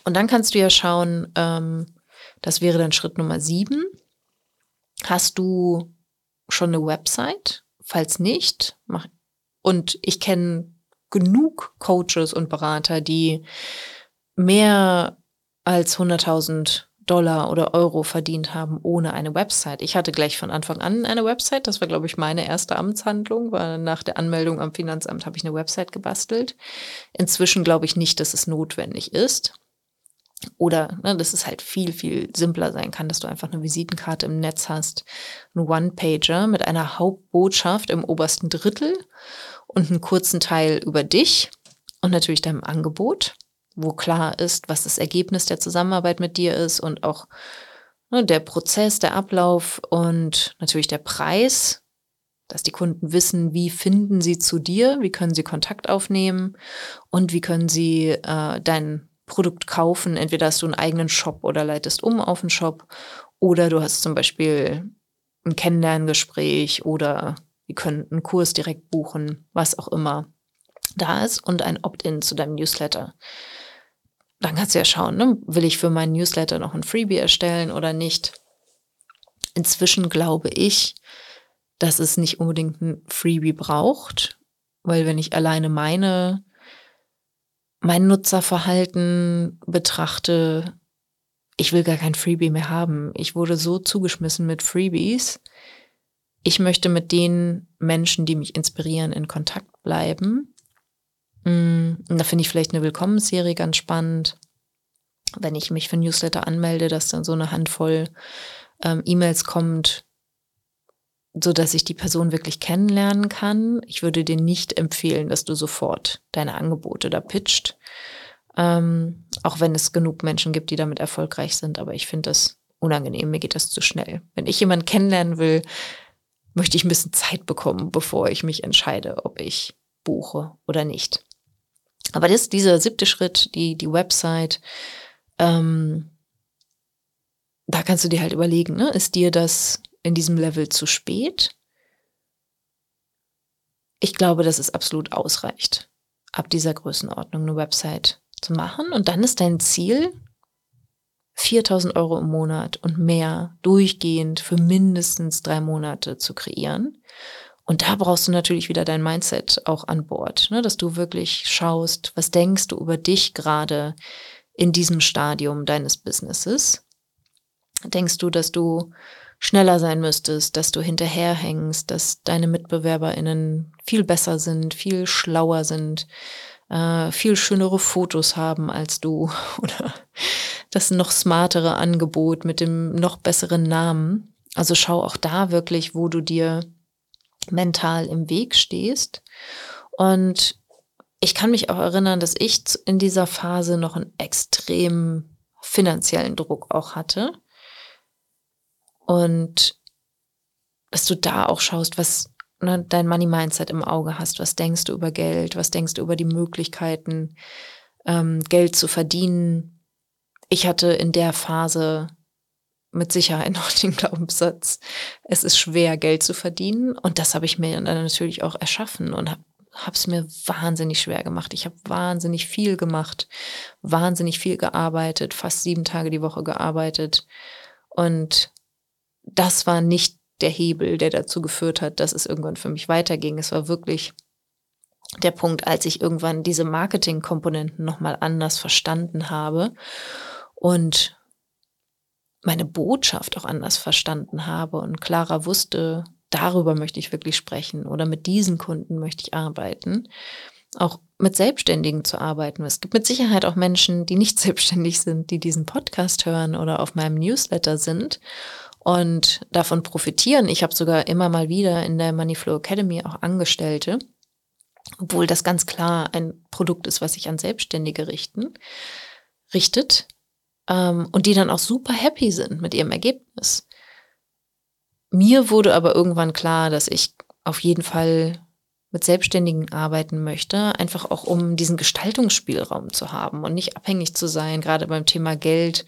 S1: Und dann kannst du ja schauen, ähm, das wäre dann Schritt Nummer sieben. Hast du schon eine Website? Falls nicht, mach. Und ich kenne genug Coaches und Berater, die mehr als 100.000 Dollar oder Euro verdient haben ohne eine Website. Ich hatte gleich von Anfang an eine Website. Das war, glaube ich, meine erste Amtshandlung, weil nach der Anmeldung am Finanzamt habe ich eine Website gebastelt. Inzwischen glaube ich nicht, dass es notwendig ist. Oder ne, dass es halt viel, viel simpler sein kann, dass du einfach eine Visitenkarte im Netz hast, einen One-Pager mit einer Hauptbotschaft im obersten Drittel und einen kurzen Teil über dich und natürlich deinem Angebot wo klar ist, was das Ergebnis der Zusammenarbeit mit dir ist und auch ne, der Prozess, der Ablauf und natürlich der Preis, dass die Kunden wissen, wie finden sie zu dir, wie können sie Kontakt aufnehmen und wie können sie äh, dein Produkt kaufen. Entweder hast du einen eigenen Shop oder leitest um auf einen Shop oder du hast zum Beispiel ein Kennenlerngespräch oder die können einen Kurs direkt buchen, was auch immer da ist und ein Opt-in zu deinem Newsletter dann kannst du ja schauen, ne? will ich für meinen Newsletter noch ein Freebie erstellen oder nicht. Inzwischen glaube ich, dass es nicht unbedingt ein Freebie braucht, weil wenn ich alleine meine, mein Nutzerverhalten betrachte, ich will gar kein Freebie mehr haben. Ich wurde so zugeschmissen mit Freebies. Ich möchte mit den Menschen, die mich inspirieren, in Kontakt bleiben. Mm, und da finde ich vielleicht eine Willkommensserie ganz spannend. Wenn ich mich für Newsletter anmelde, dass dann so eine Handvoll ähm, E-Mails kommt, so dass ich die Person wirklich kennenlernen kann. Ich würde dir nicht empfehlen, dass du sofort deine Angebote da pitcht. Ähm, auch wenn es genug Menschen gibt, die damit erfolgreich sind. Aber ich finde das unangenehm. Mir geht das zu schnell. Wenn ich jemanden kennenlernen will, möchte ich ein bisschen Zeit bekommen, bevor ich mich entscheide, ob ich buche oder nicht. Aber das, dieser siebte Schritt, die, die Website, ähm, da kannst du dir halt überlegen, ne? ist dir das in diesem Level zu spät? Ich glaube, dass es absolut ausreicht, ab dieser Größenordnung eine Website zu machen. Und dann ist dein Ziel, 4000 Euro im Monat und mehr durchgehend für mindestens drei Monate zu kreieren. Und da brauchst du natürlich wieder dein Mindset auch an Bord, ne? dass du wirklich schaust, was denkst du über dich gerade in diesem Stadium deines Businesses? Denkst du, dass du schneller sein müsstest, dass du hinterherhängst, dass deine MitbewerberInnen viel besser sind, viel schlauer sind, äh, viel schönere Fotos haben als du oder das noch smartere Angebot mit dem noch besseren Namen? Also schau auch da wirklich, wo du dir mental im Weg stehst. Und ich kann mich auch erinnern, dass ich in dieser Phase noch einen extremen finanziellen Druck auch hatte. Und dass du da auch schaust, was ne, dein Money Mindset im Auge hast. Was denkst du über Geld? Was denkst du über die Möglichkeiten, ähm, Geld zu verdienen? Ich hatte in der Phase mit Sicherheit noch den Glaubenssatz, es ist schwer, Geld zu verdienen. Und das habe ich mir dann natürlich auch erschaffen und habe habe es mir wahnsinnig schwer gemacht. Ich habe wahnsinnig viel gemacht, wahnsinnig viel gearbeitet, fast sieben Tage die Woche gearbeitet. Und das war nicht der Hebel, der dazu geführt hat, dass es irgendwann für mich weiterging. Es war wirklich der Punkt, als ich irgendwann diese Marketingkomponenten nochmal anders verstanden habe und meine Botschaft auch anders verstanden habe und klarer wusste, darüber möchte ich wirklich sprechen oder mit diesen Kunden möchte ich arbeiten. Auch mit Selbstständigen zu arbeiten. Es gibt mit Sicherheit auch Menschen, die nicht selbstständig sind, die diesen Podcast hören oder auf meinem Newsletter sind und davon profitieren. Ich habe sogar immer mal wieder in der Moneyflow Academy auch Angestellte, obwohl das ganz klar ein Produkt ist, was sich an Selbstständige richten, richtet ähm, und die dann auch super happy sind mit ihrem Ergebnis. Mir wurde aber irgendwann klar, dass ich auf jeden Fall mit Selbstständigen arbeiten möchte, einfach auch um diesen Gestaltungsspielraum zu haben und nicht abhängig zu sein, gerade beim Thema Geld,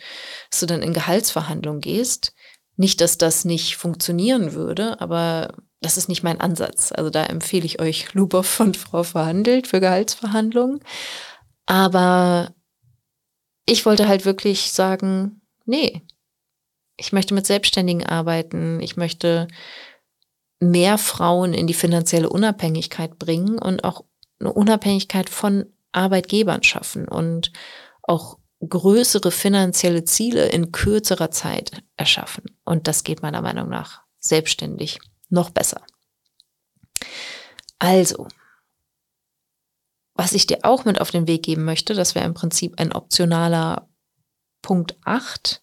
S1: dass du dann in Gehaltsverhandlungen gehst. Nicht, dass das nicht funktionieren würde, aber das ist nicht mein Ansatz. Also da empfehle ich euch Lubow von Frau Verhandelt für Gehaltsverhandlungen. Aber ich wollte halt wirklich sagen, nee, ich möchte mit Selbstständigen arbeiten. Ich möchte mehr Frauen in die finanzielle Unabhängigkeit bringen und auch eine Unabhängigkeit von Arbeitgebern schaffen und auch größere finanzielle Ziele in kürzerer Zeit erschaffen. Und das geht meiner Meinung nach selbstständig noch besser. Also, was ich dir auch mit auf den Weg geben möchte, das wäre im Prinzip ein optionaler Punkt 8,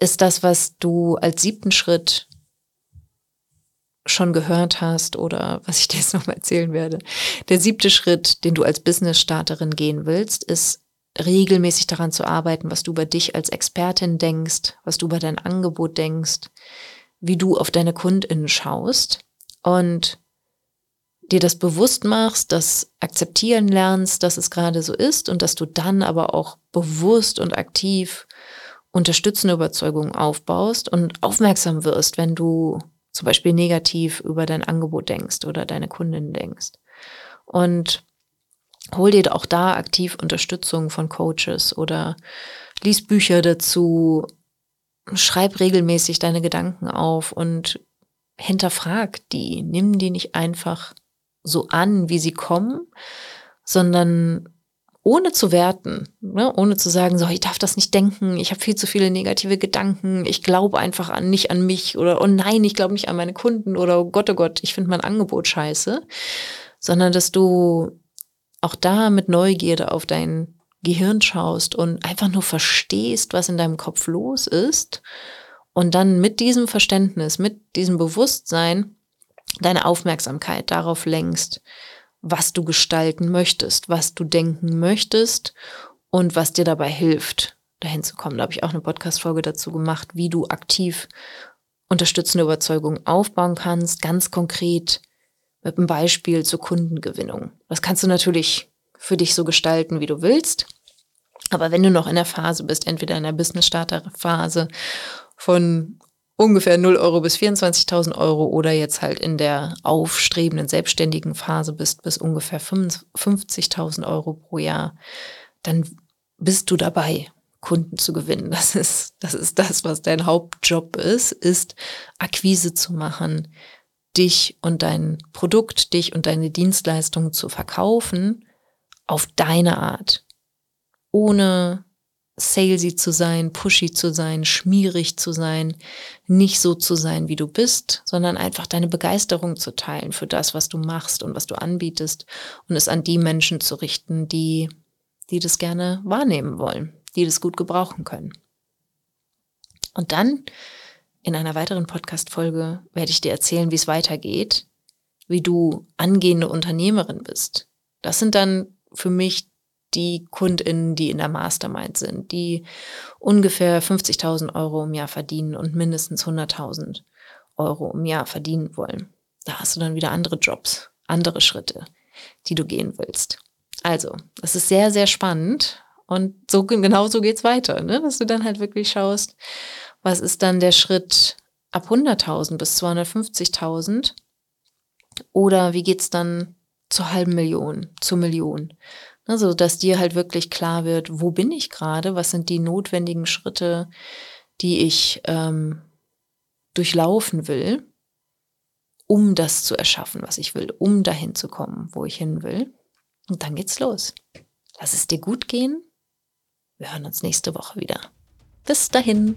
S1: ist das, was du als siebten Schritt schon gehört hast oder was ich dir jetzt noch mal erzählen werde. Der siebte Schritt, den du als Business-Starterin gehen willst, ist regelmäßig daran zu arbeiten, was du über dich als Expertin denkst, was du über dein Angebot denkst, wie du auf deine KundInnen schaust und dir das bewusst machst, das akzeptieren lernst, dass es gerade so ist und dass du dann aber auch bewusst und aktiv unterstützende Überzeugungen aufbaust und aufmerksam wirst, wenn du zum Beispiel negativ über dein Angebot denkst oder deine Kundin denkst. Und hol dir auch da aktiv Unterstützung von Coaches oder lies Bücher dazu, schreib regelmäßig deine Gedanken auf und hinterfrag die. Nimm die nicht einfach so an, wie sie kommen, sondern ohne zu werten, ne? ohne zu sagen, so, ich darf das nicht denken, ich habe viel zu viele negative Gedanken, ich glaube einfach an, nicht an mich oder oh nein, ich glaube nicht an meine Kunden oder oh Gott, oh Gott, ich finde mein Angebot scheiße, sondern dass du auch da mit Neugierde auf dein Gehirn schaust und einfach nur verstehst, was in deinem Kopf los ist und dann mit diesem Verständnis, mit diesem Bewusstsein deine Aufmerksamkeit darauf lenkst, was du gestalten möchtest, was du denken möchtest und was dir dabei hilft, dahin zu kommen. Da habe ich auch eine Podcast-Folge dazu gemacht, wie du aktiv unterstützende Überzeugungen aufbauen kannst, ganz konkret mit einem Beispiel zur Kundengewinnung. Das kannst du natürlich für dich so gestalten, wie du willst. Aber wenn du noch in der Phase bist, entweder in der Business-Starter-Phase von ungefähr 0 Euro bis 24.000 Euro oder jetzt halt in der aufstrebenden selbstständigen Phase bist bis ungefähr 50.000 Euro pro Jahr, dann bist du dabei, Kunden zu gewinnen. Das ist, das ist das, was dein Hauptjob ist, ist Akquise zu machen, dich und dein Produkt, dich und deine Dienstleistungen zu verkaufen auf deine Art, ohne salesy zu sein, pushy zu sein, schmierig zu sein, nicht so zu sein, wie du bist, sondern einfach deine Begeisterung zu teilen für das, was du machst und was du anbietest und es an die Menschen zu richten, die, die das gerne wahrnehmen wollen, die das gut gebrauchen können. Und dann in einer weiteren Podcast-Folge werde ich dir erzählen, wie es weitergeht, wie du angehende Unternehmerin bist. Das sind dann für mich die KundInnen, die in der Mastermind sind, die ungefähr 50.000 Euro im Jahr verdienen und mindestens 100.000 Euro im Jahr verdienen wollen. Da hast du dann wieder andere Jobs, andere Schritte, die du gehen willst. Also, das ist sehr, sehr spannend. Und so genau so geht's weiter, ne? dass du dann halt wirklich schaust, was ist dann der Schritt ab 100.000 bis 250.000 oder wie geht's dann zur halben Million, zur Million? Also, dass dir halt wirklich klar wird, wo bin ich gerade, was sind die notwendigen Schritte, die ich ähm, durchlaufen will, um das zu erschaffen, was ich will, um dahin zu kommen, wo ich hin will. Und dann geht's los. Lass es dir gut gehen. Wir hören uns nächste Woche wieder. Bis dahin.